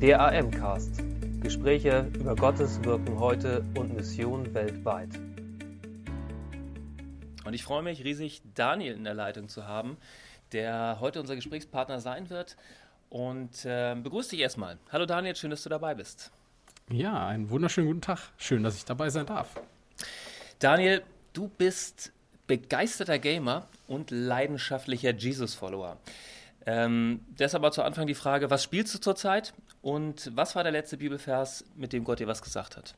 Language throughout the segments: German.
Der AM-Cast. Gespräche über Gottes Wirken heute und Mission weltweit. Und ich freue mich riesig, Daniel in der Leitung zu haben, der heute unser Gesprächspartner sein wird. Und äh, begrüße dich erstmal. Hallo Daniel, schön, dass du dabei bist. Ja, einen wunderschönen guten Tag. Schön, dass ich dabei sein darf. Daniel, du bist begeisterter Gamer und leidenschaftlicher Jesus-Follower. Ähm, deshalb aber zu Anfang die Frage, was spielst du zurzeit und was war der letzte Bibelvers, mit dem Gott dir was gesagt hat?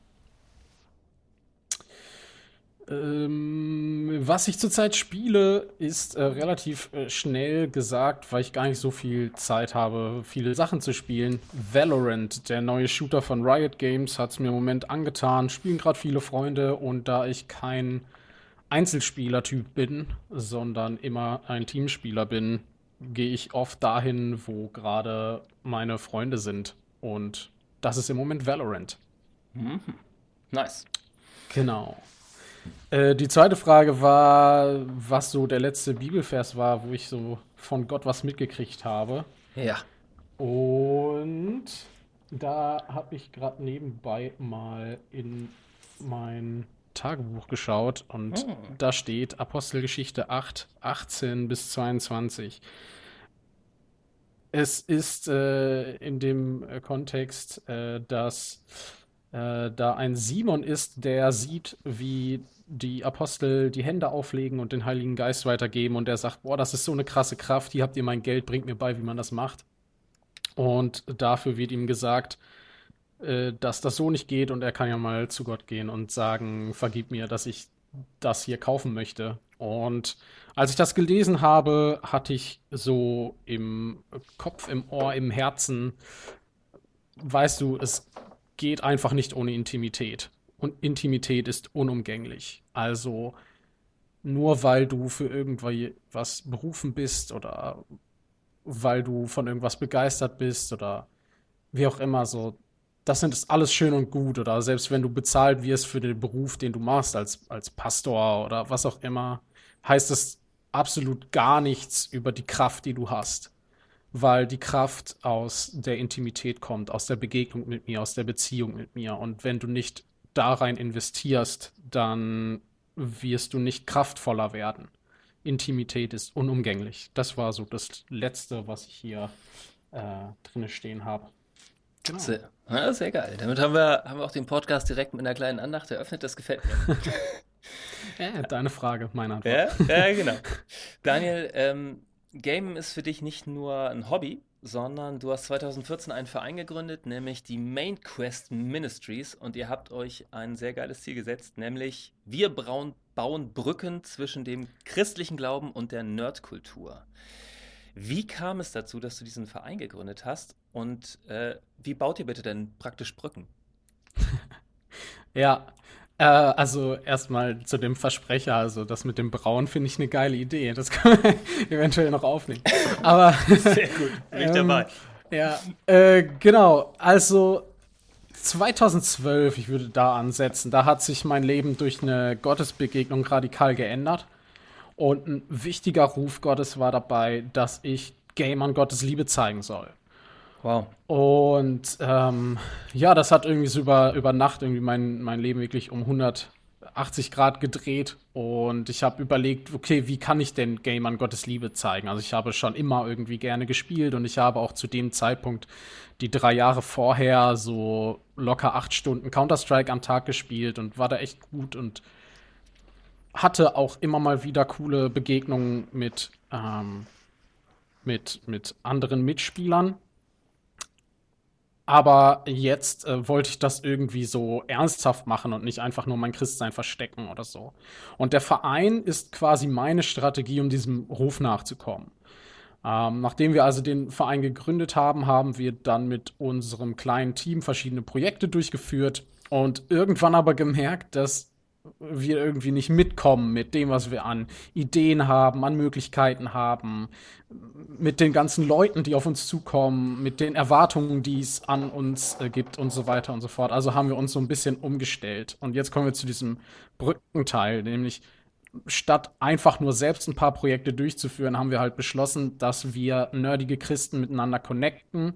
Ähm, was ich zurzeit spiele, ist äh, relativ äh, schnell gesagt, weil ich gar nicht so viel Zeit habe, viele Sachen zu spielen. Valorant, der neue Shooter von Riot Games, hat es mir im Moment angetan. Spielen gerade viele Freunde und da ich kein Einzelspielertyp bin, sondern immer ein Teamspieler bin, gehe ich oft dahin, wo gerade meine Freunde sind. Und das ist im Moment Valorant. Mhm. Nice. Genau. Äh, die zweite Frage war, was so der letzte Bibelvers war, wo ich so von Gott was mitgekriegt habe. Ja. Und da habe ich gerade nebenbei mal in mein Tagebuch geschaut und oh. da steht Apostelgeschichte 8, 18 bis 22. Es ist äh, in dem äh, Kontext, äh, dass äh, da ein Simon ist, der sieht, wie die Apostel die Hände auflegen und den Heiligen Geist weitergeben und der sagt, boah, das ist so eine krasse Kraft, hier habt ihr mein Geld, bringt mir bei, wie man das macht. Und dafür wird ihm gesagt, äh, dass das so nicht geht und er kann ja mal zu Gott gehen und sagen, vergib mir, dass ich das hier kaufen möchte. Und als ich das gelesen habe, hatte ich so im Kopf, im Ohr, im Herzen, weißt du, es geht einfach nicht ohne Intimität. Und Intimität ist unumgänglich. Also nur weil du für irgendwas berufen bist oder weil du von irgendwas begeistert bist oder wie auch immer, so das ist alles schön und gut. Oder selbst wenn du bezahlt wirst für den Beruf, den du machst, als, als Pastor oder was auch immer, heißt es absolut gar nichts über die Kraft, die du hast. Weil die Kraft aus der Intimität kommt, aus der Begegnung mit mir, aus der Beziehung mit mir. Und wenn du nicht da rein investierst, dann wirst du nicht kraftvoller werden. Intimität ist unumgänglich. Das war so das Letzte, was ich hier äh, drin stehen habe. Genau. Sehr, ja, sehr geil. Damit haben wir, haben wir auch den Podcast direkt mit einer kleinen Andacht eröffnet. Das gefällt mir. ja, deine Frage, meine Antwort. Ja, ja genau. Daniel, ähm, Game ist für dich nicht nur ein Hobby, sondern du hast 2014 einen Verein gegründet, nämlich die Main Quest Ministries und ihr habt euch ein sehr geiles Ziel gesetzt, nämlich wir bauen, bauen Brücken zwischen dem christlichen Glauben und der Nerdkultur. Wie kam es dazu, dass du diesen Verein gegründet hast und äh, wie baut ihr bitte denn praktisch Brücken? ja, äh, also erstmal zu dem Versprecher, also das mit dem Braun finde ich eine geile Idee. Das können wir eventuell noch aufnehmen. Aber sehr gut, bin ich ähm, dabei. Ja, äh, genau. Also 2012, ich würde da ansetzen, da hat sich mein Leben durch eine Gottesbegegnung radikal geändert. Und ein wichtiger Ruf Gottes war dabei, dass ich Gamern Gottes Liebe zeigen soll. Wow. Und ähm, ja, das hat irgendwie so über, über Nacht irgendwie mein, mein Leben wirklich um 180 Grad gedreht. Und ich habe überlegt, okay, wie kann ich denn Gamern Gottes Liebe zeigen? Also ich habe schon immer irgendwie gerne gespielt und ich habe auch zu dem Zeitpunkt die drei Jahre vorher so locker acht Stunden Counter-Strike am Tag gespielt und war da echt gut und hatte auch immer mal wieder coole Begegnungen mit, ähm, mit, mit anderen Mitspielern. Aber jetzt äh, wollte ich das irgendwie so ernsthaft machen und nicht einfach nur mein Christsein verstecken oder so. Und der Verein ist quasi meine Strategie, um diesem Ruf nachzukommen. Ähm, nachdem wir also den Verein gegründet haben, haben wir dann mit unserem kleinen Team verschiedene Projekte durchgeführt und irgendwann aber gemerkt, dass wir irgendwie nicht mitkommen mit dem, was wir an Ideen haben, an Möglichkeiten haben, mit den ganzen Leuten, die auf uns zukommen, mit den Erwartungen, die es an uns äh, gibt und so weiter und so fort. Also haben wir uns so ein bisschen umgestellt. Und jetzt kommen wir zu diesem Brückenteil, nämlich statt einfach nur selbst ein paar Projekte durchzuführen, haben wir halt beschlossen, dass wir nerdige Christen miteinander connecten,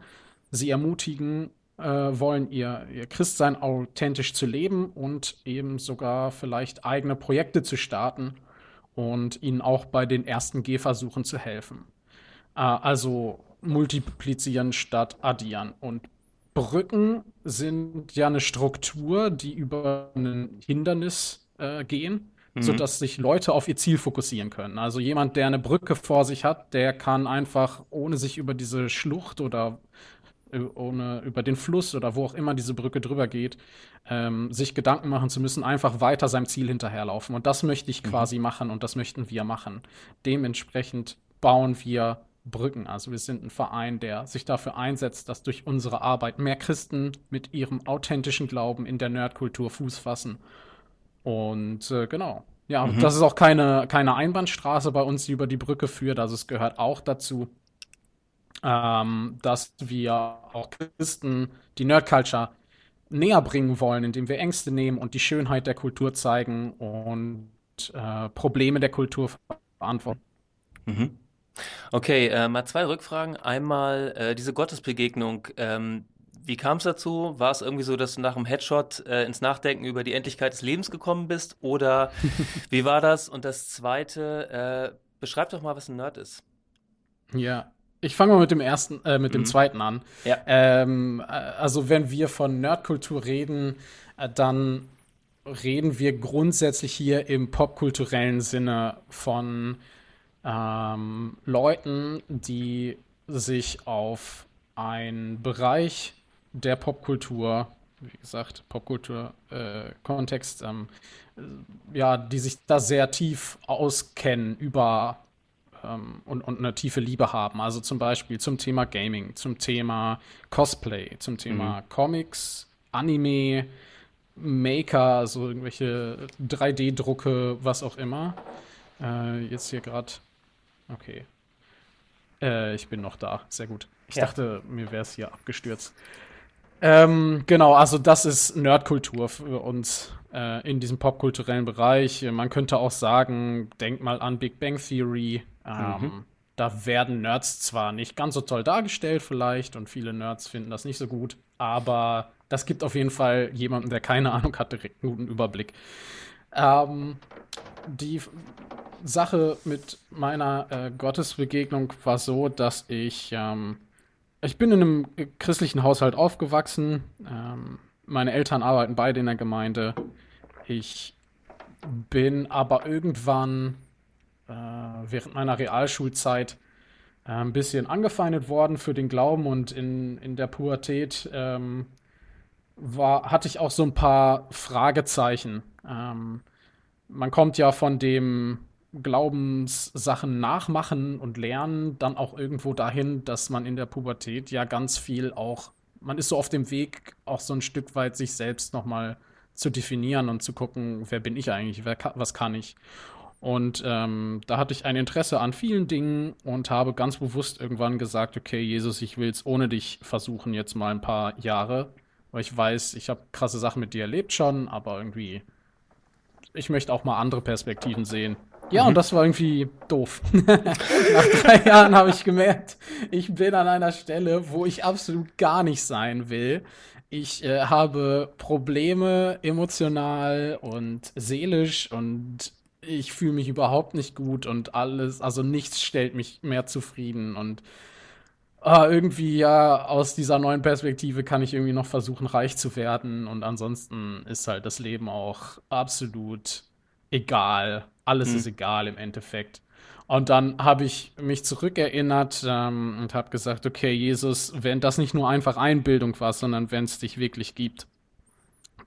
sie ermutigen äh, wollen, ihr, ihr Christsein authentisch zu leben und eben sogar vielleicht eigene Projekte zu starten und ihnen auch bei den ersten Gehversuchen zu helfen. Äh, also multiplizieren statt addieren. Und Brücken sind ja eine Struktur, die über ein Hindernis äh, gehen, mhm. sodass sich Leute auf ihr Ziel fokussieren können. Also jemand, der eine Brücke vor sich hat, der kann einfach, ohne sich über diese Schlucht oder ohne über den Fluss oder wo auch immer diese Brücke drüber geht, ähm, sich Gedanken machen zu müssen, einfach weiter seinem Ziel hinterherlaufen. Und das möchte ich mhm. quasi machen und das möchten wir machen. Dementsprechend bauen wir Brücken. Also wir sind ein Verein, der sich dafür einsetzt, dass durch unsere Arbeit mehr Christen mit ihrem authentischen Glauben in der Nerdkultur Fuß fassen. Und äh, genau. Ja, mhm. das ist auch keine, keine Einbahnstraße bei uns, die über die Brücke führt. Also es gehört auch dazu, ähm, dass wir auch Christen die Nerdculture näher bringen wollen, indem wir Ängste nehmen und die Schönheit der Kultur zeigen und äh, Probleme der Kultur beantworten. Mhm. Okay, äh, mal zwei Rückfragen. Einmal äh, diese Gottesbegegnung. Ähm, wie kam es dazu? War es irgendwie so, dass du nach dem Headshot äh, ins Nachdenken über die Endlichkeit des Lebens gekommen bist? Oder wie war das? Und das Zweite, äh, beschreib doch mal, was ein Nerd ist. Ja, ich fange mal mit dem ersten, äh, mit mhm. dem zweiten an. Ja. Ähm, äh, also wenn wir von Nerdkultur reden, äh, dann reden wir grundsätzlich hier im popkulturellen Sinne von ähm, Leuten, die sich auf einen Bereich der Popkultur, wie gesagt, Popkultur-Kontext, äh, ähm, ja, die sich da sehr tief auskennen über ähm, und, und eine tiefe Liebe haben. Also zum Beispiel zum Thema Gaming, zum Thema Cosplay, zum Thema mhm. Comics, Anime, Maker, also irgendwelche 3D-Drucke, was auch immer. Äh, jetzt hier gerade. Okay. Äh, ich bin noch da. Sehr gut. Ich ja. dachte, mir wäre es hier abgestürzt. Ähm, genau, also das ist Nerdkultur für uns äh, in diesem popkulturellen Bereich. Man könnte auch sagen, denk mal an Big Bang Theory. Ähm, mhm. Da werden Nerds zwar nicht ganz so toll dargestellt, vielleicht, und viele Nerds finden das nicht so gut, aber das gibt auf jeden Fall jemanden, der keine Ahnung hat, direkt einen guten Überblick. Ähm, die Sache mit meiner äh, Gottesbegegnung war so, dass ich ähm, ich bin in einem christlichen Haushalt aufgewachsen. Ähm, meine Eltern arbeiten beide in der Gemeinde. Ich bin aber irgendwann während meiner Realschulzeit äh, ein bisschen angefeindet worden für den Glauben und in, in der Pubertät ähm, war, hatte ich auch so ein paar Fragezeichen. Ähm, man kommt ja von dem Glaubenssachen nachmachen und lernen dann auch irgendwo dahin, dass man in der Pubertät ja ganz viel auch, man ist so auf dem Weg, auch so ein Stück weit sich selbst nochmal zu definieren und zu gucken, wer bin ich eigentlich, wer, was kann ich. Und ähm, da hatte ich ein Interesse an vielen Dingen und habe ganz bewusst irgendwann gesagt, okay, Jesus, ich will es ohne dich versuchen jetzt mal ein paar Jahre, weil ich weiß, ich habe krasse Sachen mit dir erlebt schon, aber irgendwie, ich möchte auch mal andere Perspektiven sehen. Ja, mhm. und das war irgendwie doof. Nach drei Jahren habe ich gemerkt, ich bin an einer Stelle, wo ich absolut gar nicht sein will. Ich äh, habe Probleme emotional und seelisch und ich fühle mich überhaupt nicht gut und alles, also nichts stellt mich mehr zufrieden und äh, irgendwie ja aus dieser neuen Perspektive kann ich irgendwie noch versuchen, reich zu werden und ansonsten ist halt das Leben auch absolut egal. Alles mhm. ist egal im Endeffekt. Und dann habe ich mich zurückerinnert ähm, und habe gesagt, okay, Jesus, wenn das nicht nur einfach Einbildung war, sondern wenn es dich wirklich gibt,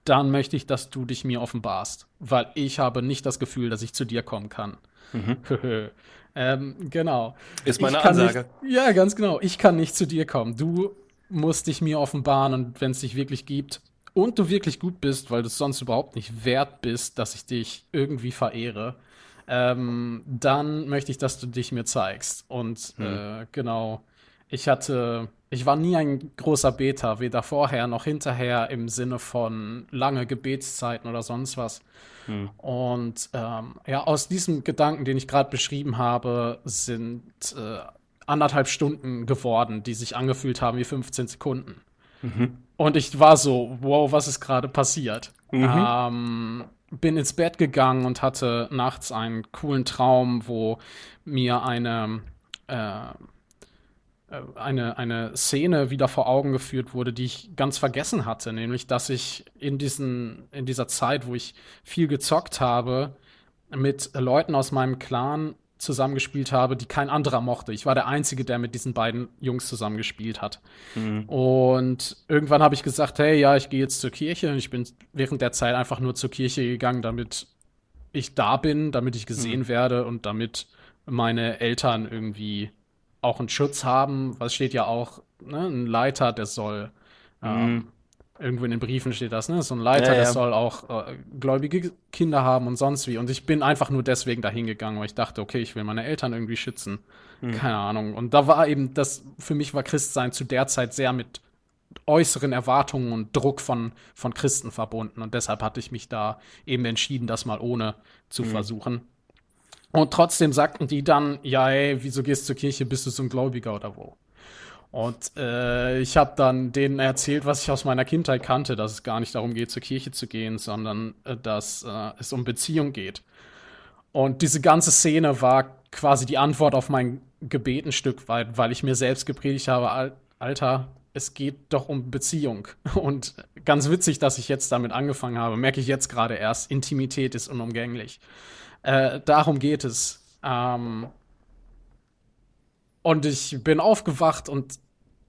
dann möchte ich, dass du dich mir offenbarst, weil ich habe nicht das Gefühl, dass ich zu dir kommen kann. Mhm. ähm, genau. Ist meine Ansage. Nicht, ja, ganz genau. Ich kann nicht zu dir kommen. Du musst dich mir offenbaren und wenn es dich wirklich gibt und du wirklich gut bist, weil du es sonst überhaupt nicht wert bist, dass ich dich irgendwie verehre, ähm, dann möchte ich, dass du dich mir zeigst. Und mhm. äh, genau, ich hatte ich war nie ein großer Beter, weder vorher noch hinterher im Sinne von lange Gebetszeiten oder sonst was. Hm. Und ähm, ja, aus diesem Gedanken, den ich gerade beschrieben habe, sind äh, anderthalb Stunden geworden, die sich angefühlt haben wie 15 Sekunden. Mhm. Und ich war so, wow, was ist gerade passiert? Mhm. Ähm, bin ins Bett gegangen und hatte nachts einen coolen Traum, wo mir eine, äh, eine, eine Szene wieder vor Augen geführt wurde, die ich ganz vergessen hatte, nämlich dass ich in, diesen, in dieser Zeit, wo ich viel gezockt habe, mit Leuten aus meinem Clan zusammengespielt habe, die kein anderer mochte. Ich war der Einzige, der mit diesen beiden Jungs zusammengespielt hat. Mhm. Und irgendwann habe ich gesagt, hey, ja, ich gehe jetzt zur Kirche. Und ich bin während der Zeit einfach nur zur Kirche gegangen, damit ich da bin, damit ich gesehen mhm. werde und damit meine Eltern irgendwie auch einen Schutz haben. Was steht ja auch, ne? ein Leiter, der soll mhm. ähm, irgendwo in den Briefen steht das, ne? So ein Leiter, ja, ja. der soll auch äh, gläubige Kinder haben und sonst wie. Und ich bin einfach nur deswegen dahin gegangen, weil ich dachte, okay, ich will meine Eltern irgendwie schützen. Hm. Keine Ahnung. Und da war eben das, für mich war Christsein zu der Zeit sehr mit äußeren Erwartungen und Druck von, von Christen verbunden. Und deshalb hatte ich mich da eben entschieden, das mal ohne zu hm. versuchen. Und trotzdem sagten die dann, ja, ey, wieso gehst du zur Kirche, bist du so ein Gläubiger oder wo? Und äh, ich habe dann denen erzählt, was ich aus meiner Kindheit kannte, dass es gar nicht darum geht, zur Kirche zu gehen, sondern äh, dass äh, es um Beziehung geht. Und diese ganze Szene war quasi die Antwort auf mein Gebet ein Stück weit, weil ich mir selbst gepredigt habe, Al Alter, es geht doch um Beziehung. Und ganz witzig, dass ich jetzt damit angefangen habe, merke ich jetzt gerade erst, Intimität ist unumgänglich. Äh, darum geht es. Ähm, und ich bin aufgewacht und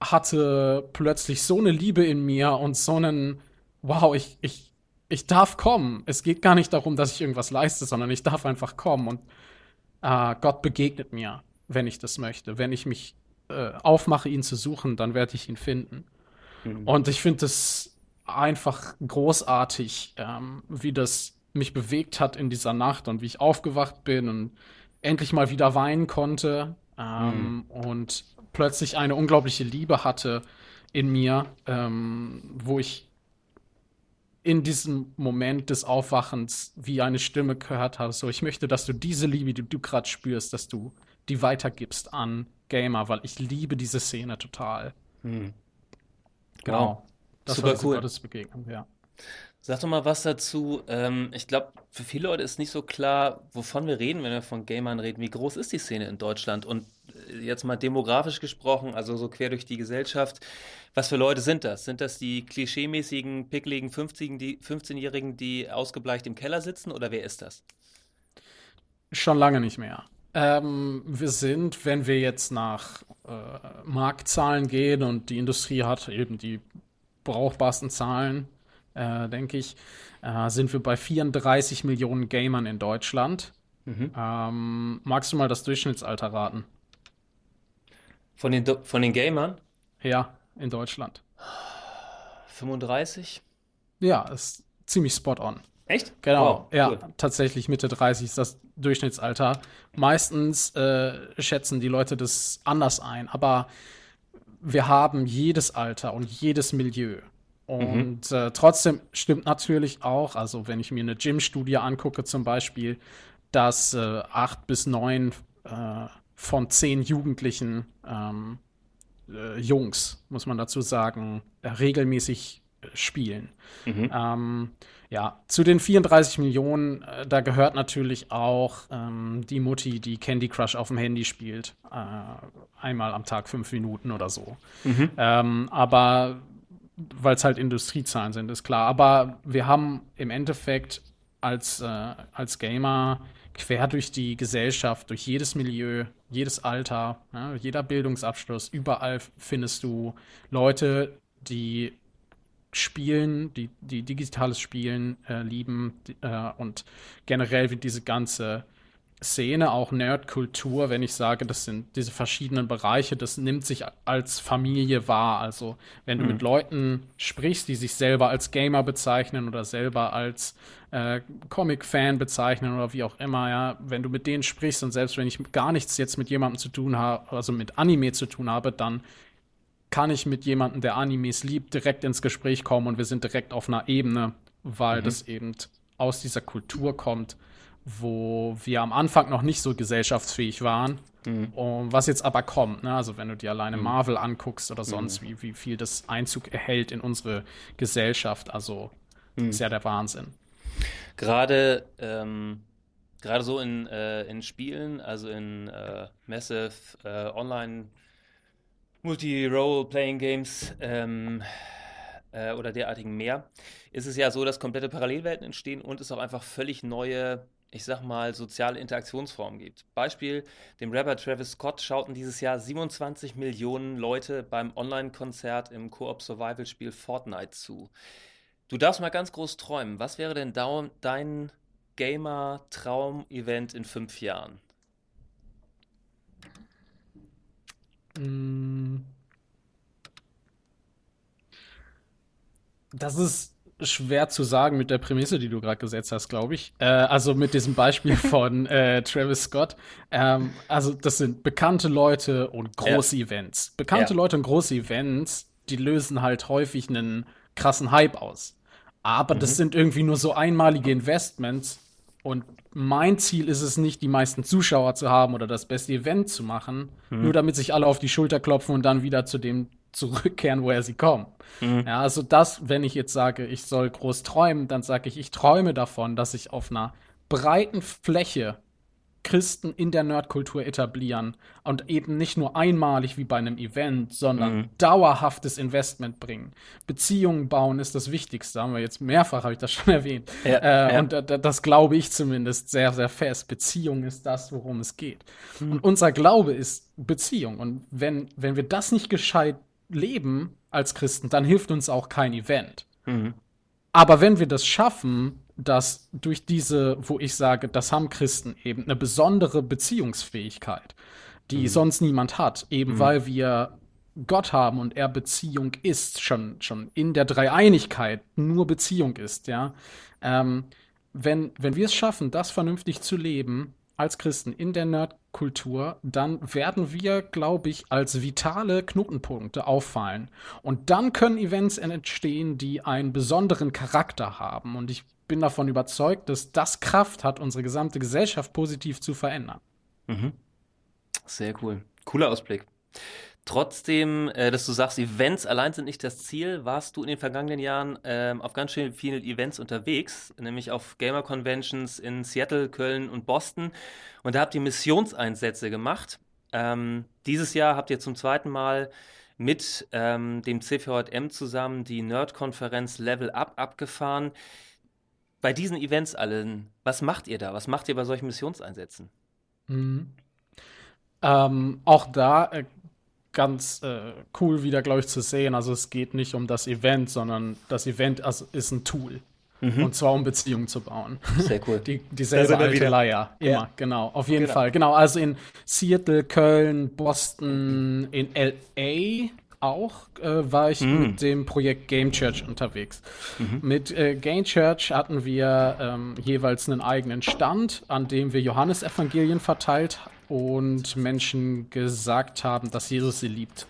hatte plötzlich so eine Liebe in mir und so einen, wow, ich, ich, ich darf kommen. Es geht gar nicht darum, dass ich irgendwas leiste, sondern ich darf einfach kommen. Und äh, Gott begegnet mir, wenn ich das möchte. Wenn ich mich äh, aufmache, ihn zu suchen, dann werde ich ihn finden. Mhm. Und ich finde es einfach großartig, ähm, wie das mich bewegt hat in dieser Nacht und wie ich aufgewacht bin und endlich mal wieder weinen konnte. Ähm, mhm. Und plötzlich eine unglaubliche Liebe hatte in mir, ähm, wo ich in diesem Moment des Aufwachens wie eine Stimme gehört habe, so ich möchte, dass du diese Liebe, die du gerade spürst, dass du die weitergibst an Gamer, weil ich liebe diese Szene total. Hm. Genau. genau. Das Super war cool. Gottes Begegnung, ja. Sag doch mal was dazu. Ähm, ich glaube, für viele Leute ist nicht so klar, wovon wir reden, wenn wir von Gamern reden. Wie groß ist die Szene in Deutschland? Und äh, jetzt mal demografisch gesprochen, also so quer durch die Gesellschaft, was für Leute sind das? Sind das die klischeemäßigen, pickligen 15-Jährigen, die ausgebleicht im Keller sitzen oder wer ist das? Schon lange nicht mehr. Ähm, wir sind, wenn wir jetzt nach äh, Marktzahlen gehen und die Industrie hat eben die brauchbarsten Zahlen, äh, denke ich, äh, sind wir bei 34 Millionen Gamern in Deutschland. Mhm. Ähm, magst du mal das Durchschnittsalter raten? Von den, von den Gamern? Ja, in Deutschland. 35? Ja, ist ziemlich spot on. Echt? Genau, wow, ja, tatsächlich Mitte 30 ist das Durchschnittsalter. Meistens äh, schätzen die Leute das anders ein, aber wir haben jedes Alter und jedes Milieu. Und mhm. äh, trotzdem stimmt natürlich auch, also wenn ich mir eine Gym-Studie angucke zum Beispiel, dass äh, acht bis neun äh, von zehn Jugendlichen ähm, äh, Jungs, muss man dazu sagen, äh, regelmäßig äh, spielen. Mhm. Ähm, ja, zu den 34 Millionen, da gehört natürlich auch ähm, die Mutti, die Candy Crush auf dem Handy spielt. Einmal am Tag fünf Minuten oder so. Mhm. Ähm, aber weil es halt Industriezahlen sind, ist klar. Aber wir haben im Endeffekt als, äh, als Gamer quer durch die Gesellschaft, durch jedes Milieu, jedes Alter, ja, jeder Bildungsabschluss, überall findest du Leute, die spielen, die, die digitales Spielen äh, lieben äh, und generell wie diese ganze Szene, auch Nerdkultur, wenn ich sage, das sind diese verschiedenen Bereiche, das nimmt sich als Familie wahr. Also, wenn du mhm. mit Leuten sprichst, die sich selber als Gamer bezeichnen oder selber als äh, Comic-Fan bezeichnen oder wie auch immer, ja, wenn du mit denen sprichst und selbst wenn ich gar nichts jetzt mit jemandem zu tun habe, also mit Anime zu tun habe, dann kann ich mit jemandem, der Animes liebt, direkt ins Gespräch kommen und wir sind direkt auf einer Ebene, weil mhm. das eben aus dieser Kultur kommt wo wir am Anfang noch nicht so gesellschaftsfähig waren. Mhm. Und was jetzt aber kommt, ne? also wenn du dir alleine mhm. Marvel anguckst oder sonst, mhm. wie, wie viel das Einzug erhält in unsere Gesellschaft, also mhm. ist ja der Wahnsinn. Gerade ähm, gerade so in, äh, in Spielen, also in äh, Massive äh, Online Multi-Role-Playing-Games ähm, äh, oder derartigen mehr, ist es ja so, dass komplette Parallelwelten entstehen und es auch einfach völlig neue, ich sag mal, soziale Interaktionsformen gibt. Beispiel, dem Rapper Travis Scott schauten dieses Jahr 27 Millionen Leute beim Online-Konzert im Koop-Survival-Spiel Fortnite zu. Du darfst mal ganz groß träumen. Was wäre denn dein Gamer-Traum-Event in fünf Jahren? Mm. Das ist schwer zu sagen mit der Prämisse, die du gerade gesetzt hast, glaube ich. Äh, also mit diesem Beispiel von äh, Travis Scott. Ähm, also das sind bekannte Leute und große ja. Events. Bekannte ja. Leute und große Events, die lösen halt häufig einen krassen Hype aus. Aber mhm. das sind irgendwie nur so einmalige Investments. Und mein Ziel ist es nicht, die meisten Zuschauer zu haben oder das beste Event zu machen, mhm. nur damit sich alle auf die Schulter klopfen und dann wieder zu dem zurückkehren, woher sie kommen. Mhm. Ja, also das, wenn ich jetzt sage, ich soll groß träumen, dann sage ich, ich träume davon, dass ich auf einer breiten Fläche Christen in der Nerdkultur etablieren und eben nicht nur einmalig wie bei einem Event, sondern mhm. dauerhaftes Investment bringen. Beziehungen bauen ist das Wichtigste, haben wir jetzt mehrfach, habe ich das schon erwähnt. Ja, äh, ja. Und äh, das glaube ich zumindest sehr, sehr fest. Beziehung ist das, worum es geht. Mhm. Und unser Glaube ist Beziehung. Und wenn, wenn wir das nicht gescheit leben als Christen, dann hilft uns auch kein Event. Mhm. Aber wenn wir das schaffen, dass durch diese, wo ich sage, das haben Christen eben eine besondere Beziehungsfähigkeit, die mhm. sonst niemand hat, eben mhm. weil wir Gott haben und er Beziehung ist, schon, schon in der Dreieinigkeit nur Beziehung ist, ja. Ähm, wenn, wenn wir es schaffen, das vernünftig zu leben, als Christen in der Nerdkultur, dann werden wir, glaube ich, als vitale Knotenpunkte auffallen. Und dann können Events entstehen, die einen besonderen Charakter haben. Und ich bin davon überzeugt, dass das Kraft hat, unsere gesamte Gesellschaft positiv zu verändern. Mhm. Sehr cool. Cooler Ausblick. Trotzdem, äh, dass du sagst, Events allein sind nicht das Ziel, warst du in den vergangenen Jahren ähm, auf ganz schön vielen Events unterwegs, nämlich auf Gamer Conventions in Seattle, Köln und Boston. Und da habt ihr Missionseinsätze gemacht. Ähm, dieses Jahr habt ihr zum zweiten Mal mit ähm, dem CVJM zusammen die Nerd-Konferenz Level Up abgefahren bei diesen Events allen, was macht ihr da? Was macht ihr bei solchen Missionseinsätzen? Mhm. Ähm, auch da äh, ganz äh, cool wieder, glaube ich, zu sehen. Also es geht nicht um das Event, sondern das Event also, ist ein Tool. Mhm. Und zwar um Beziehungen zu bauen. Sehr cool. Die, dieselbe alte wieder. Leier. Immer, ja. genau. Auf jeden genau. Fall. Genau, also in Seattle, Köln, Boston, in L.A., auch äh, war ich mhm. mit dem Projekt Game Church unterwegs. Mhm. Mit äh, Game Church hatten wir ähm, jeweils einen eigenen Stand, an dem wir Johannesevangelien verteilt und Menschen gesagt haben, dass Jesus sie liebt.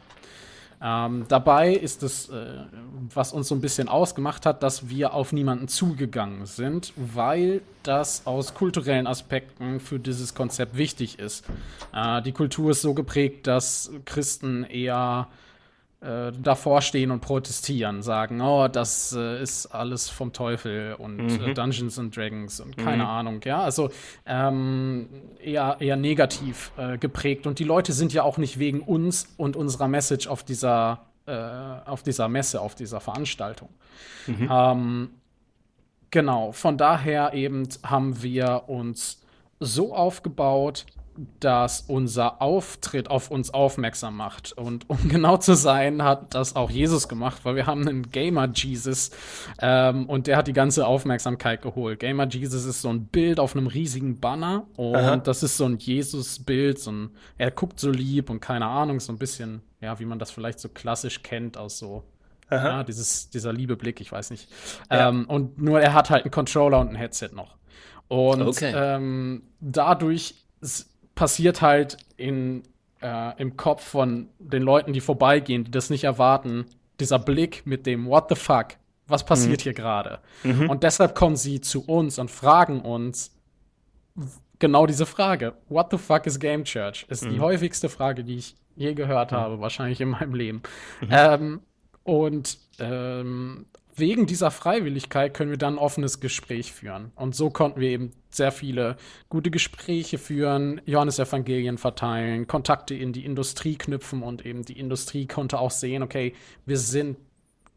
Ähm, dabei ist es, äh, was uns so ein bisschen ausgemacht hat, dass wir auf niemanden zugegangen sind, weil das aus kulturellen Aspekten für dieses Konzept wichtig ist. Äh, die Kultur ist so geprägt, dass Christen eher äh, davor stehen und protestieren, sagen, oh, das äh, ist alles vom Teufel und äh, mhm. äh, Dungeons and Dragons und keine mhm. Ahnung, ja, also ähm, eher, eher negativ äh, geprägt und die Leute sind ja auch nicht wegen uns und unserer Message auf dieser, äh, auf dieser Messe, auf dieser Veranstaltung. Mhm. Ähm, genau, von daher eben haben wir uns so aufgebaut, dass unser Auftritt auf uns aufmerksam macht. Und um genau zu sein, hat das auch Jesus gemacht, weil wir haben einen Gamer Jesus ähm, und der hat die ganze Aufmerksamkeit geholt. Gamer Jesus ist so ein Bild auf einem riesigen Banner und Aha. das ist so ein Jesus-Bild, so ein, er guckt so lieb und keine Ahnung, so ein bisschen, ja, wie man das vielleicht so klassisch kennt aus so Ja, dieses, dieser liebe Blick, ich weiß nicht. Ja. Ähm, und nur er hat halt einen Controller und ein Headset noch. Und okay. ähm, dadurch passiert halt in, äh, im Kopf von den Leuten, die vorbeigehen, die das nicht erwarten, dieser Blick mit dem What the fuck? Was passiert mhm. hier gerade? Mhm. Und deshalb kommen sie zu uns und fragen uns, genau diese Frage. What the fuck is Game Church? Ist Mhm. die häufigste Frage, die ich je gehört habe, wahrscheinlich in meinem Leben. Ähm, und ähm, wegen dieser Freiwilligkeit können wir dann ein offenes Gespräch führen. Und so konnten wir eben sehr viele gute Gespräche führen, Johannesevangelien verteilen, Kontakte in die Industrie knüpfen und eben die Industrie konnte auch sehen, okay, wir sind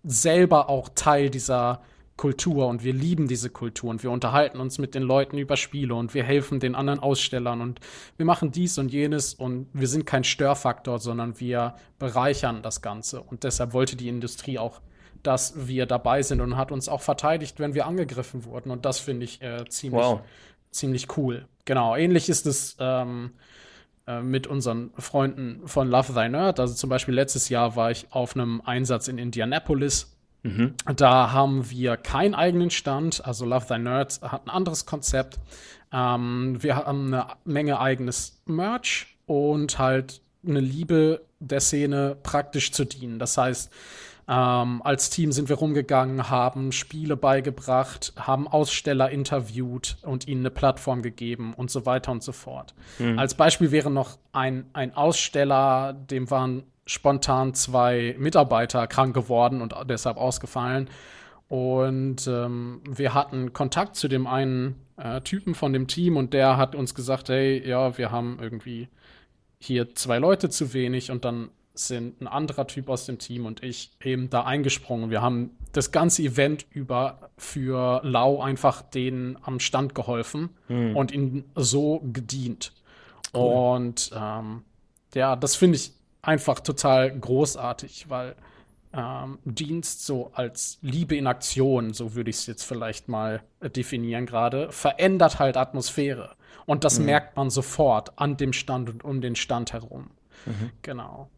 selber auch Teil dieser Kultur und wir lieben diese Kultur und wir unterhalten uns mit den Leuten über Spiele und wir helfen den anderen Ausstellern und wir machen dies und jenes und wir sind kein Störfaktor, sondern wir bereichern das Ganze. Und deshalb wollte die Industrie auch, dass wir dabei sind und hat uns auch verteidigt, wenn wir angegriffen wurden. Und das finde ich äh, ziemlich, Wow. ziemlich cool. Genau, ähnlich ist es ähm, äh, mit unseren Freunden von Love Thy Nerd. Also zum Beispiel letztes Jahr war ich auf einem Einsatz in Indianapolis. Mhm. Da haben wir keinen eigenen Stand. Also Love Thy Nerds hat ein anderes Konzept. Ähm, wir haben eine Menge eigenes Merch und halt eine Liebe der Szene praktisch zu dienen. Das heißt, ähm, als Team sind wir rumgegangen, haben Spiele beigebracht, haben Aussteller interviewt und ihnen eine Plattform gegeben und so weiter und so fort. Als Beispiel wäre noch ein, ein Aussteller, dem waren spontan zwei Mitarbeiter krank geworden und deshalb ausgefallen. Und ähm, wir hatten Kontakt zu dem einen äh, Typen von dem Team und der hat uns gesagt, hey, ja, wir haben irgendwie hier zwei Leute zu wenig und dann sind ein anderer Typ aus dem Team und ich eben da eingesprungen. Wir haben das ganze Event über für Lau einfach denen am Stand geholfen und ihnen so gedient. Und ähm, ja, das finde ich einfach total großartig, weil ähm, Dienst so als Liebe in Aktion, so würde ich es jetzt vielleicht mal definieren gerade, verändert halt Atmosphäre. Und das merkt man sofort an dem Stand und um den Stand herum. Genau.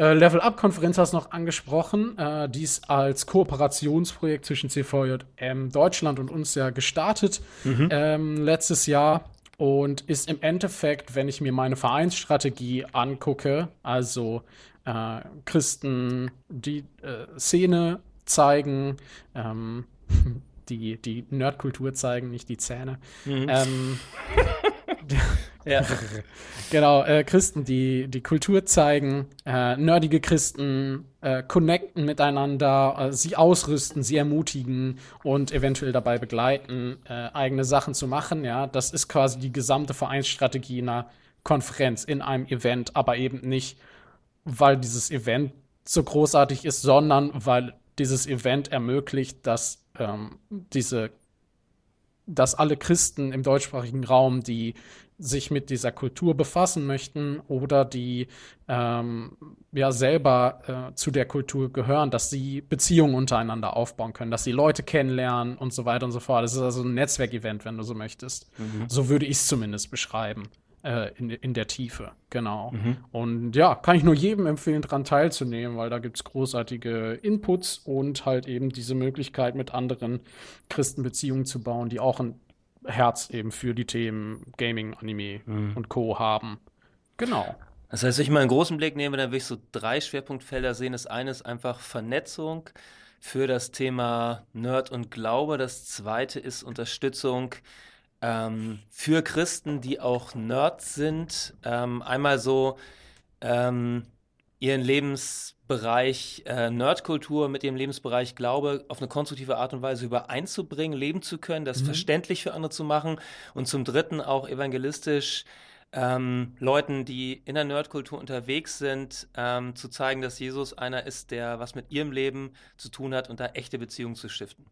Äh, Level Up-Konferenz hast du noch angesprochen. Äh, dies als Kooperationsprojekt zwischen CVJM Deutschland und uns ja gestartet ähm, letztes Jahr und ist im Endeffekt, wenn ich mir meine Vereinsstrategie angucke, also äh, Christen die äh, Szene zeigen, ähm, die, die Nerdkultur zeigen, nicht die Zähne. Ähm, Ja. Genau, äh, Christen, die die Kultur zeigen, äh, nerdige Christen äh, connecten miteinander, äh, sie ausrüsten, sie ermutigen und eventuell dabei begleiten, äh, eigene Sachen zu machen. Ja, das ist quasi die gesamte Vereinsstrategie in einer Konferenz, in einem Event, aber eben nicht, weil dieses Event so großartig ist, sondern weil dieses Event ermöglicht, dass ähm, diese dass alle Christen im deutschsprachigen Raum, die sich mit dieser Kultur befassen möchten oder die ähm, ja selber äh, zu der Kultur gehören, dass sie Beziehungen untereinander aufbauen können, dass sie Leute kennenlernen und so weiter und so fort. Das ist also ein Netzwerkevent, wenn du so möchtest. So würde ich es zumindest beschreiben. Äh, in, in der Tiefe, genau. Und ja, kann ich nur jedem empfehlen, daran teilzunehmen, weil da gibt es großartige Inputs und halt eben diese Möglichkeit, mit anderen Christen Beziehungen zu bauen, die auch ein Herz eben für die Themen Gaming, Anime und Co. haben. Genau. Das heißt, wenn ich mal einen großen Blick nehme, dann will ich so drei Schwerpunktfelder sehen. Das eine ist einfach Vernetzung für das Thema Nerd und Glaube. Das zweite ist Unterstützung ähm, für Christen, die auch Nerds sind. Ähm, einmal so ähm, ihren Lebensbereich äh, Nerdkultur mit ihrem Lebensbereich Glaube auf eine konstruktive Art und Weise übereinzubringen, leben zu können, das verständlich für andere zu machen und zum Dritten auch evangelistisch ähm, Leuten, die in der Nerdkultur unterwegs sind, ähm, zu zeigen, dass Jesus einer ist, der was mit ihrem Leben zu tun hat und da echte Beziehungen zu stiften.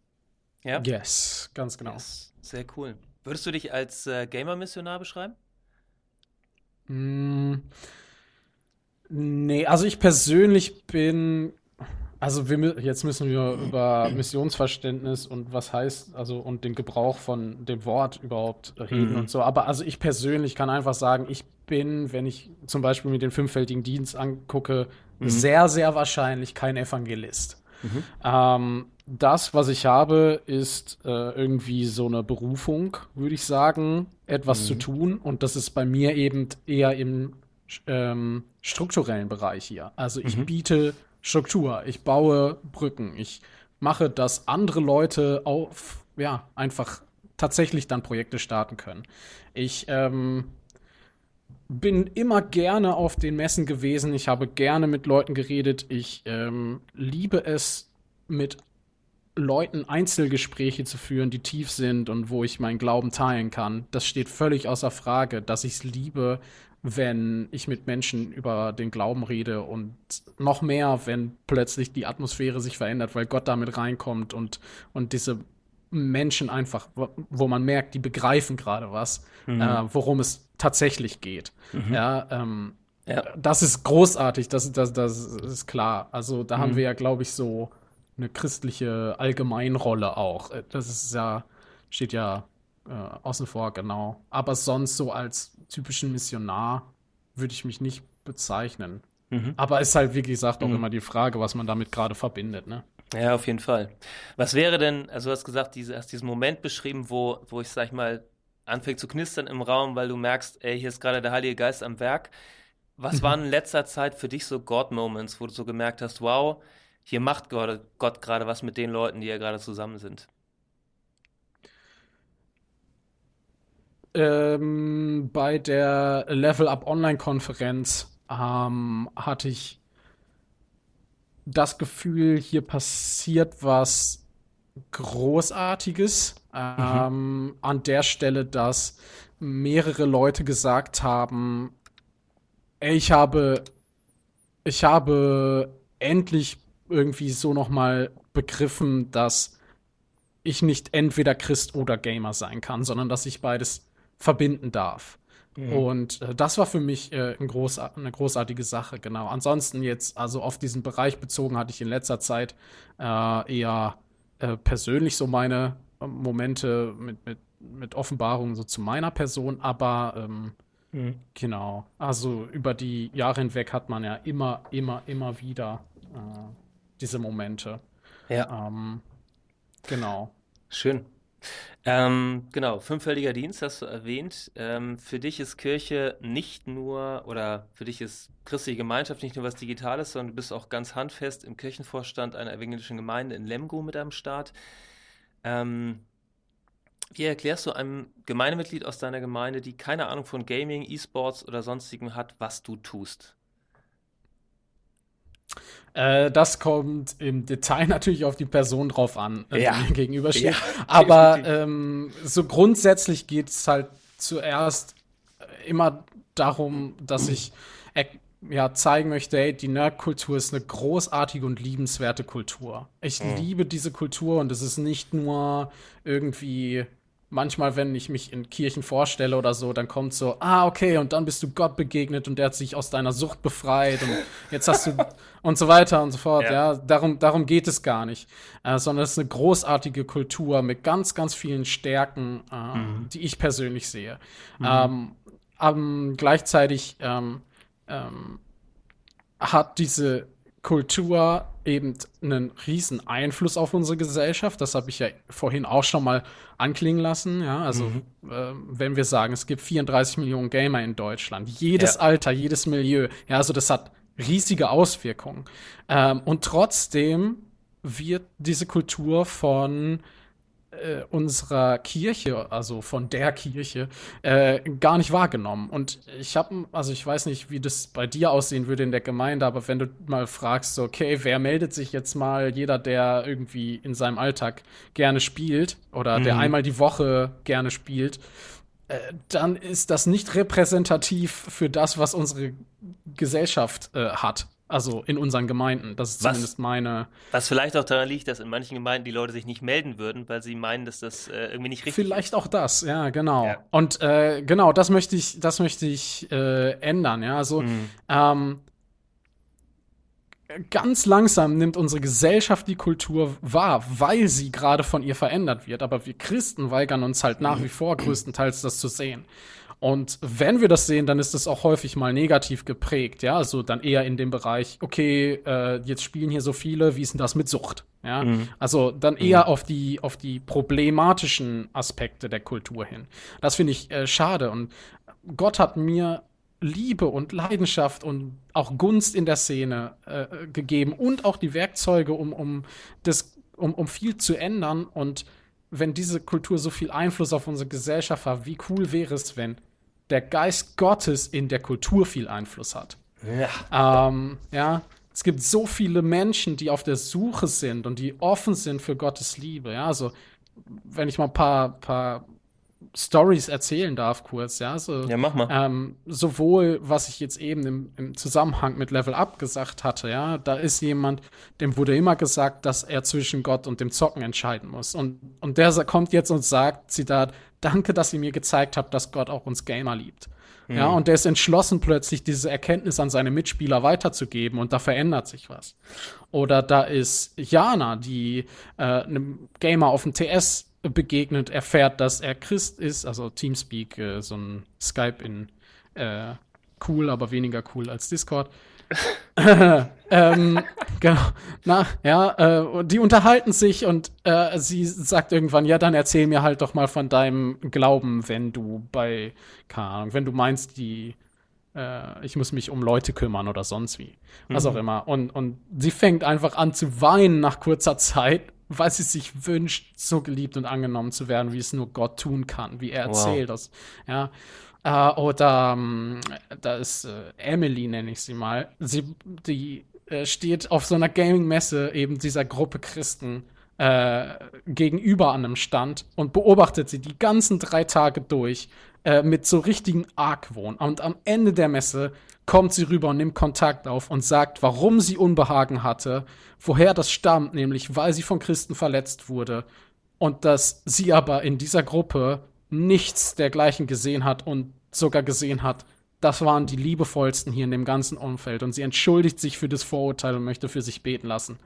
Ja, Yes, ganz genau. Ist sehr cool. Würdest du dich als äh, Gamer-Missionar beschreiben? Mm, Nee, also ich persönlich bin, also wir, jetzt müssen wir über Missionsverständnis und was heißt, also und den Gebrauch von dem Wort überhaupt reden Mhm. und so. Aber also ich persönlich kann einfach sagen, ich bin, wenn ich zum Beispiel mir den fünffältigen Dienst angucke, sehr, sehr wahrscheinlich kein Evangelist. Ähm, das, was ich habe, ist äh, irgendwie so eine Berufung, würde ich sagen, etwas zu tun. Und das ist bei mir eben eher im ähm, strukturellen Bereich hier. Also ich biete Struktur, ich baue Brücken, ich mache, dass andere Leute auf, ja, einfach tatsächlich dann Projekte starten können. Ich ähm, bin immer gerne auf den Messen gewesen. Ich habe gerne mit Leuten geredet. Ich ähm, liebe es, mit Leuten Einzelgespräche zu führen, die tief sind und wo ich meinen Glauben teilen kann. Das steht völlig außer Frage, dass ich es liebe, wenn ich mit Menschen über den Glauben rede und noch mehr, wenn plötzlich die Atmosphäre sich verändert, weil Gott damit reinkommt und, und diese Menschen einfach, wo man merkt, die begreifen gerade was, mhm. äh, worum es tatsächlich geht. Mhm. Ja, ähm, ja, das ist großartig, das, das, das ist klar. Also da mhm. haben wir ja, glaube ich, so eine christliche Allgemeinrolle auch. Äh, das ist ja, steht ja äh, außen vor, genau. Aber sonst so als typischen Missionar würde ich mich nicht bezeichnen. Mhm. Aber ist halt, wie gesagt, auch mhm. immer die Frage, was man damit gerade verbindet, ne? Ja, auf jeden Fall. Was wäre denn, also du hast gesagt, diese, hast diesen Moment beschrieben, wo, wo ich, sag ich mal, anfängt zu knistern im Raum, weil du merkst, ey, hier ist gerade der Heilige Geist am Werk. Was mhm. waren in letzter Zeit für dich so God-Moments, wo du so gemerkt hast, wow, hier macht Gott, Gott gerade was mit den Leuten, die ja gerade zusammen sind? Ähm, bei der Level Up Online-Konferenz ähm, hatte ich das Gefühl, hier passiert was Großartiges. Mhm. Ähm, an der Stelle, dass mehrere Leute gesagt haben, ey, ich habe, ich habe endlich irgendwie so nochmal begriffen, dass ich nicht entweder Christ oder Gamer sein kann, sondern dass ich beides verbinden darf. Mhm. Und äh, das war für mich äh, ein groß, eine großartige Sache, genau. Ansonsten jetzt, also auf diesen Bereich bezogen, hatte ich in letzter Zeit äh, eher äh, persönlich so meine äh, Momente mit, mit, mit Offenbarungen so zu meiner Person, aber ähm, mhm. genau. Also über die Jahre hinweg hat man ja immer, immer, immer wieder äh, diese Momente. Ja. Ähm, genau. Schön. Ähm, genau, fünffältiger Dienst hast du erwähnt. Ähm, für dich ist Kirche nicht nur, oder für dich ist christliche Gemeinschaft nicht nur was Digitales, sondern du bist auch ganz handfest im Kirchenvorstand einer evangelischen Gemeinde in Lemgo mit am Start. Ähm, wie erklärst du einem Gemeindemitglied aus deiner Gemeinde, die keine Ahnung von Gaming, E-Sports oder sonstigem hat, was du tust? Äh, das kommt im Detail natürlich auf die Person drauf an, äh, ja. die mir gegenübersteht. Ja, Aber ähm, so grundsätzlich geht es halt zuerst äh, immer darum, dass ich ja, zeigen möchte, hey, die Nerdkultur ist eine großartige und liebenswerte Kultur. Ich mhm. liebe diese Kultur und es ist nicht nur irgendwie manchmal, wenn ich mich in Kirchen vorstelle oder so, dann kommt so, ah, okay, und dann bist du Gott begegnet und der hat sich aus deiner Sucht befreit und jetzt hast du und so weiter und so fort. Ja, ja darum, darum geht es gar nicht, äh, sondern es ist eine großartige Kultur mit ganz, ganz vielen Stärken, äh, mhm. die ich persönlich sehe. Mhm. Ähm, ähm, gleichzeitig ähm, ähm hat diese Kultur eben einen riesen Einfluss auf unsere Gesellschaft. Das habe ich ja vorhin auch schon mal anklingen lassen. Ja, also mhm. äh, wenn wir sagen, es gibt 34 Millionen Gamer in Deutschland, jedes ja. Alter, jedes Milieu. Ja, also das hat riesige Auswirkungen. Ähm, und trotzdem wird diese Kultur von äh, unserer Kirche, also von der Kirche, äh, gar nicht wahrgenommen. Und ich habe, also ich weiß nicht, wie das bei dir aussehen würde in der Gemeinde, aber wenn du mal fragst, okay, wer meldet sich jetzt mal, jeder, der irgendwie in seinem Alltag gerne spielt oder mhm. der einmal die Woche gerne spielt, äh, dann ist das nicht repräsentativ für das, was unsere Gesellschaft äh, hat. Also in unseren Gemeinden. Das ist was, zumindest meine. Was vielleicht auch daran liegt, dass in manchen Gemeinden die Leute sich nicht melden würden, weil sie meinen, dass das äh, irgendwie nicht richtig vielleicht ist. Vielleicht auch das, ja, genau. Ja. Und äh, genau, das möchte ich, das möchte ich äh, ändern, ja. Also mhm. ähm, ganz langsam nimmt unsere Gesellschaft die Kultur wahr, weil sie gerade von ihr verändert wird. Aber wir Christen weigern uns halt nach wie vor größtenteils das zu sehen. Und wenn wir das sehen, dann ist das auch häufig mal negativ geprägt, ja, also dann eher in dem Bereich, okay, äh, jetzt spielen hier so viele, wie ist denn das mit Sucht? Ja, mhm. also dann mhm. eher mhm. auf die auf die problematischen Aspekte der Kultur hin. Das finde ich äh, schade und Gott hat mir Liebe und Leidenschaft und auch Gunst in der Szene äh, gegeben und auch die Werkzeuge, um, um, das, um, um viel zu ändern. Und wenn diese Kultur so viel Einfluss auf unsere Gesellschaft hat, wie cool wäre es, wenn der Geist Gottes in der Kultur viel Einfluss hat? Ja. Ähm, ja. Es gibt so viele Menschen, die auf der Suche sind und die offen sind für Gottes Liebe. Ja, also wenn ich mal ein paar, paar Stories erzählen darf, kurz, ja. So, ja, mach mal. Ähm, sowohl, was ich jetzt eben im, im, Zusammenhang mit Level Up gesagt hatte, ja, da ist jemand, dem wurde immer gesagt, dass er zwischen Gott und dem Zocken entscheiden muss. Und, und der kommt jetzt und sagt, Zitat, danke, dass ihr mir gezeigt habt, dass Gott auch uns Gamer liebt. Mhm. Ja, und der ist entschlossen, plötzlich diese Erkenntnis an seine Mitspieler weiterzugeben und da verändert sich was. Oder da ist Jana, die äh, einem Gamer auf dem TS begegnet, erfährt, dass er Christ ist, also Teamspeak, äh, so ein Skype in äh, cool, aber weniger cool als Discord. ähm, genau. Na, ja, äh, die unterhalten sich und äh, sie sagt irgendwann, ja, dann erzähl mir halt doch mal von deinem Glauben, wenn du bei, keine Ahnung, wenn du meinst, die, äh, ich muss mich um Leute kümmern oder sonst wie. Was mhm. auch immer. Und, und sie fängt einfach an zu weinen nach kurzer Zeit weil sie sich wünscht, so geliebt und angenommen zu werden, wie es nur Gott tun kann, wie er erzählt wow. das. Ja. Äh, oder ähm, da ist äh, Emily, nenne ich sie mal. Sie, die äh, steht auf so einer Gaming-Messe eben dieser Gruppe Christen äh, gegenüber an einem Stand und beobachtet sie die ganzen drei Tage durch äh, mit so richtigen Argwohn. Und am Ende der Messe kommt sie rüber und nimmt Kontakt auf und sagt, warum sie Unbehagen hatte, woher das stammt, nämlich weil sie von Christen verletzt wurde und dass sie aber in dieser Gruppe nichts dergleichen gesehen hat und sogar gesehen hat, das waren die liebevollsten hier in dem ganzen Umfeld und sie entschuldigt sich für das Vorurteil und möchte für sich beten lassen.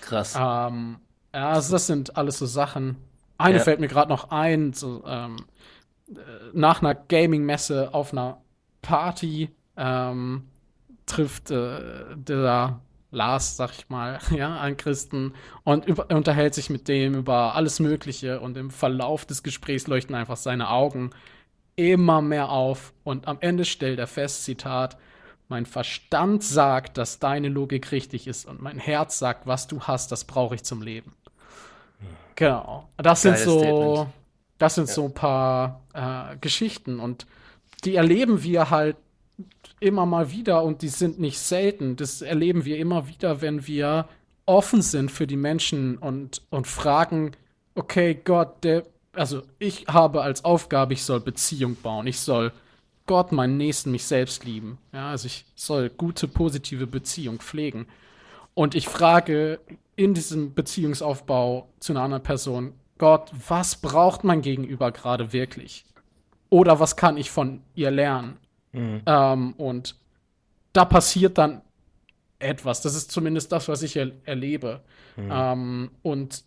Krass. Ähm, ja, also das sind alles so Sachen. Eine ja. fällt mir gerade noch ein, so, ähm, äh, nach einer Gaming-Messe auf einer Party ähm, trifft äh, der Lars, sag ich mal, ja, einen Christen und über, unterhält sich mit dem über alles Mögliche und im Verlauf des Gesprächs leuchten einfach seine Augen immer mehr auf und am Ende stellt er fest, Zitat, mein Verstand sagt, dass deine Logik richtig ist und mein Herz sagt, was du hast, das brauche ich zum Leben. Genau. Das Geiles sind so, Statement. das sind ja. so ein paar äh, Geschichten und die erleben wir halt immer mal wieder und die sind nicht selten. Das erleben wir immer wieder, wenn wir offen sind für die Menschen und, und fragen, okay, Gott, der, also ich habe als Aufgabe, ich soll Beziehung bauen, ich soll Gott, meinen Nächsten, mich selbst lieben. Ja, also ich soll gute, positive Beziehung pflegen. Und ich frage in diesem Beziehungsaufbau zu einer anderen Person, Gott, was braucht mein Gegenüber gerade wirklich? Oder was kann ich von ihr lernen? Mhm. Ähm, und da passiert dann etwas. Das ist zumindest das, was ich er erlebe. Mhm. Ähm, und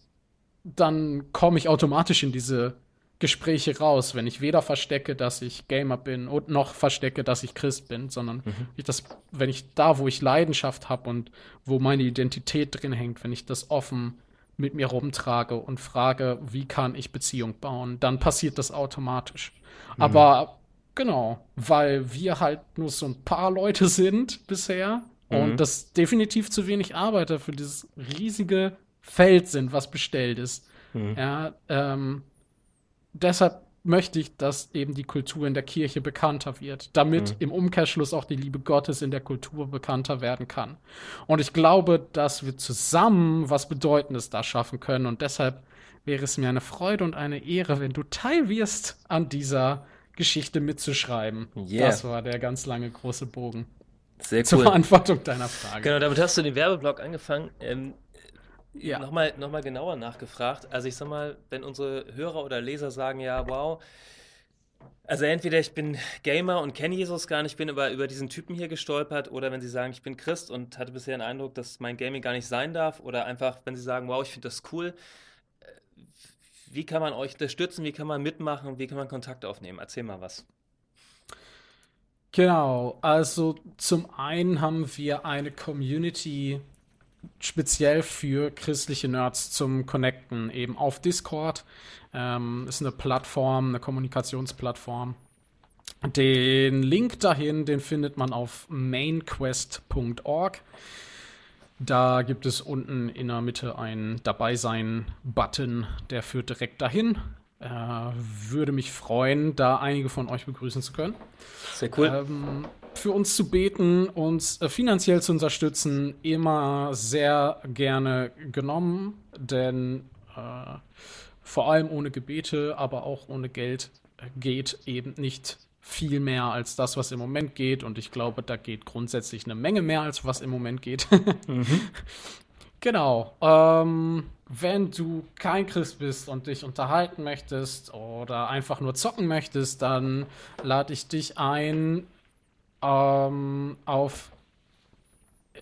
dann komme ich automatisch in diese Gespräche raus, wenn ich weder verstecke, dass ich Gamer bin und noch verstecke, dass ich Christ bin, sondern mhm. ich das, wenn ich da, wo ich Leidenschaft habe und wo meine Identität drin hängt, wenn ich das offen mit mir rumtrage und frage, wie kann ich Beziehung bauen, dann passiert das automatisch. Mhm. Aber Genau, weil wir halt nur so ein paar Leute sind bisher mhm. und das definitiv zu wenig Arbeiter für dieses riesige Feld sind, was bestellt ist. Mhm. Ja, ähm, deshalb möchte ich, dass eben die Kultur in der Kirche bekannter wird, damit mhm. im Umkehrschluss auch die Liebe Gottes in der Kultur bekannter werden kann. Und ich glaube, dass wir zusammen was Bedeutendes da schaffen können und deshalb wäre es mir eine Freude und eine Ehre, wenn du Teil wirst an dieser Geschichte mitzuschreiben. Yeah. Das war der ganz lange große Bogen. Sehr cool. Zur Beantwortung deiner Frage. Genau, damit hast du den Werbeblock angefangen. Ähm, ja. Nochmal noch mal genauer nachgefragt. Also ich sag mal, wenn unsere Hörer oder Leser sagen, ja, wow, also entweder ich bin Gamer und kenne Jesus gar nicht, bin aber über diesen Typen hier gestolpert, oder wenn sie sagen, ich bin Christ und hatte bisher den Eindruck, dass mein Gaming gar nicht sein darf, oder einfach, wenn sie sagen, wow, ich finde das cool, wie kann man euch unterstützen? Wie kann man mitmachen? Wie kann man Kontakt aufnehmen? Erzähl mal was. Genau, also zum einen haben wir eine Community speziell für christliche Nerds zum Connecten, eben auf Discord. Ähm, ist eine Plattform, eine Kommunikationsplattform. Den Link dahin, den findet man auf mainquest.org. Da gibt es unten in der Mitte einen Dabei-Sein-Button, der führt direkt dahin. Äh, würde mich freuen, da einige von euch begrüßen zu können. Sehr cool. Ähm, für uns zu beten, uns äh, finanziell zu unterstützen, immer sehr gerne genommen, denn äh, vor allem ohne Gebete, aber auch ohne Geld äh, geht eben nicht viel mehr als das, was im Moment geht. Und ich glaube, da geht grundsätzlich eine Menge mehr, als was im Moment geht. mhm. Genau. Ähm, wenn du kein Christ bist und dich unterhalten möchtest oder einfach nur zocken möchtest, dann lade ich dich ein ähm, auf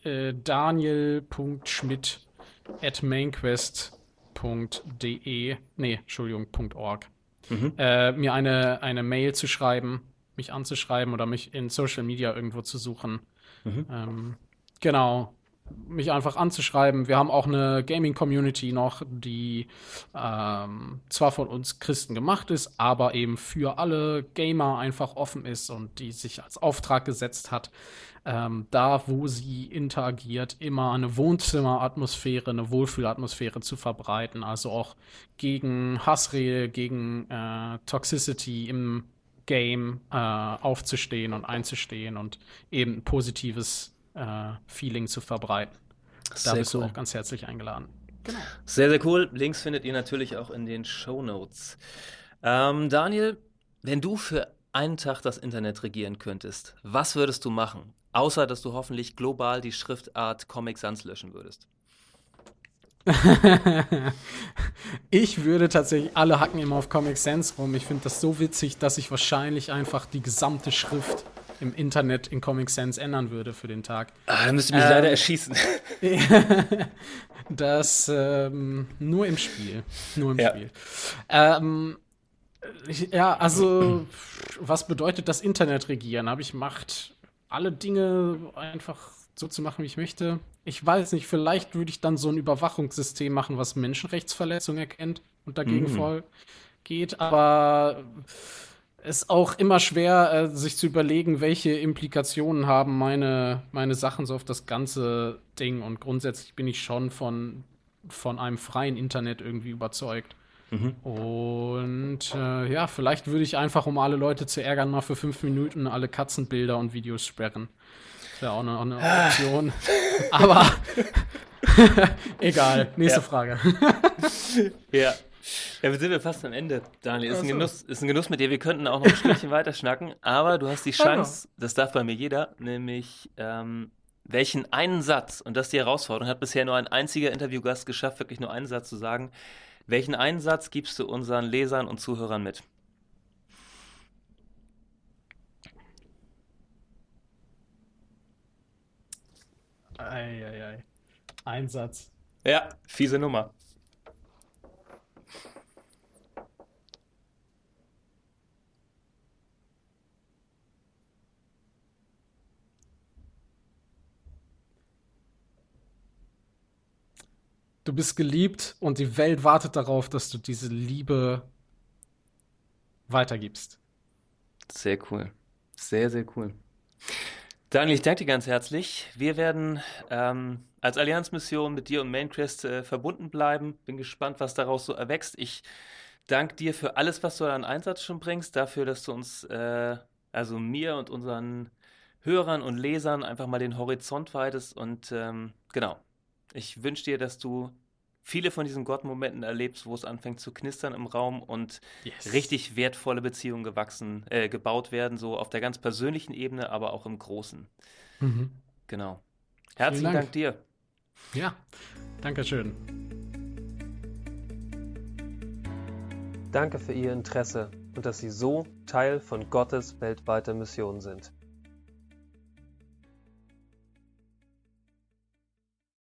äh, daniel.schmidt at mainquest.de, nee, Entschuldigung, .org, mhm. äh, mir eine, eine Mail zu schreiben, mich anzuschreiben oder mich in Social Media irgendwo zu suchen. Mhm. Ähm, genau mich einfach anzuschreiben. Wir haben auch eine Gaming-Community noch, die ähm, zwar von uns Christen gemacht ist, aber eben für alle Gamer einfach offen ist und die sich als Auftrag gesetzt hat, ähm, da, wo sie interagiert, immer eine Wohnzimmeratmosphäre, eine Wohlfühlatmosphäre zu verbreiten. Also auch gegen Hassrede, gegen äh, Toxicity im Game äh, aufzustehen und einzustehen und eben ein positives Feeling zu verbreiten. Da bist cool. du auch ganz herzlich eingeladen. Genau. Sehr, sehr cool. Links findet ihr natürlich auch in den Show Notes. Ähm, Daniel, wenn du für einen Tag das Internet regieren könntest, was würdest du machen? Außer, dass du hoffentlich global die Schriftart Comic Sans löschen würdest. ich würde tatsächlich, alle hacken immer auf Comic Sans rum. Ich finde das so witzig, dass ich wahrscheinlich einfach die gesamte Schrift im Internet in Comic Sans ändern würde für den Tag. Ah, dann müsste mich ähm, leider erschießen. das ähm, nur im Spiel. Nur im ja. Spiel. Ähm, ja, also, was bedeutet das Internet regieren? Habe ich Macht, alle Dinge einfach so zu machen, wie ich möchte? Ich weiß nicht, vielleicht würde ich dann so ein Überwachungssystem machen, was Menschenrechtsverletzungen erkennt und dagegen mhm. vorgeht, aber ist auch immer schwer, äh, sich zu überlegen, welche Implikationen haben meine, meine Sachen so auf das ganze Ding. Und grundsätzlich bin ich schon von, von einem freien Internet irgendwie überzeugt. Mhm. Und äh, ja, vielleicht würde ich einfach, um alle Leute zu ärgern, mal für fünf Minuten alle Katzenbilder und Videos sperren. Wäre auch eine, eine Option. Aber egal, nächste ja. Frage. ja. Ja, wir sind ja fast am Ende, Daniel. Ist, ein Genuss, ist ein Genuss mit dir. Wir könnten auch noch ein Stückchen weiter schnacken, aber du hast die Chance, das darf bei mir jeder, nämlich ähm, welchen einen Satz, und das ist die Herausforderung, hat bisher nur ein einziger Interviewgast geschafft, wirklich nur einen Satz zu sagen. Welchen einen Satz gibst du unseren Lesern und Zuhörern mit? Eieiei. Ein Satz. Ja, fiese Nummer. Du bist geliebt und die Welt wartet darauf, dass du diese Liebe weitergibst. Sehr cool. Sehr, sehr cool. Daniel, ich danke dir ganz herzlich. Wir werden ähm, als Allianzmission mit dir und Maincrest äh, verbunden bleiben. Bin gespannt, was daraus so erwächst. Ich danke dir für alles, was du an Einsatz schon bringst, dafür, dass du uns, äh, also mir und unseren Hörern und Lesern einfach mal den Horizont weitest. Und ähm, genau, ich wünsche dir, dass du viele von diesen Gott-Momenten erlebst, wo es anfängt zu knistern im Raum und yes. richtig wertvolle Beziehungen gewachsen, äh, gebaut werden, so auf der ganz persönlichen Ebene, aber auch im Großen. Mhm. Genau. Herzlichen Dank. Dank dir. Ja, danke schön. Danke für Ihr Interesse und dass Sie so Teil von Gottes weltweiter Mission sind.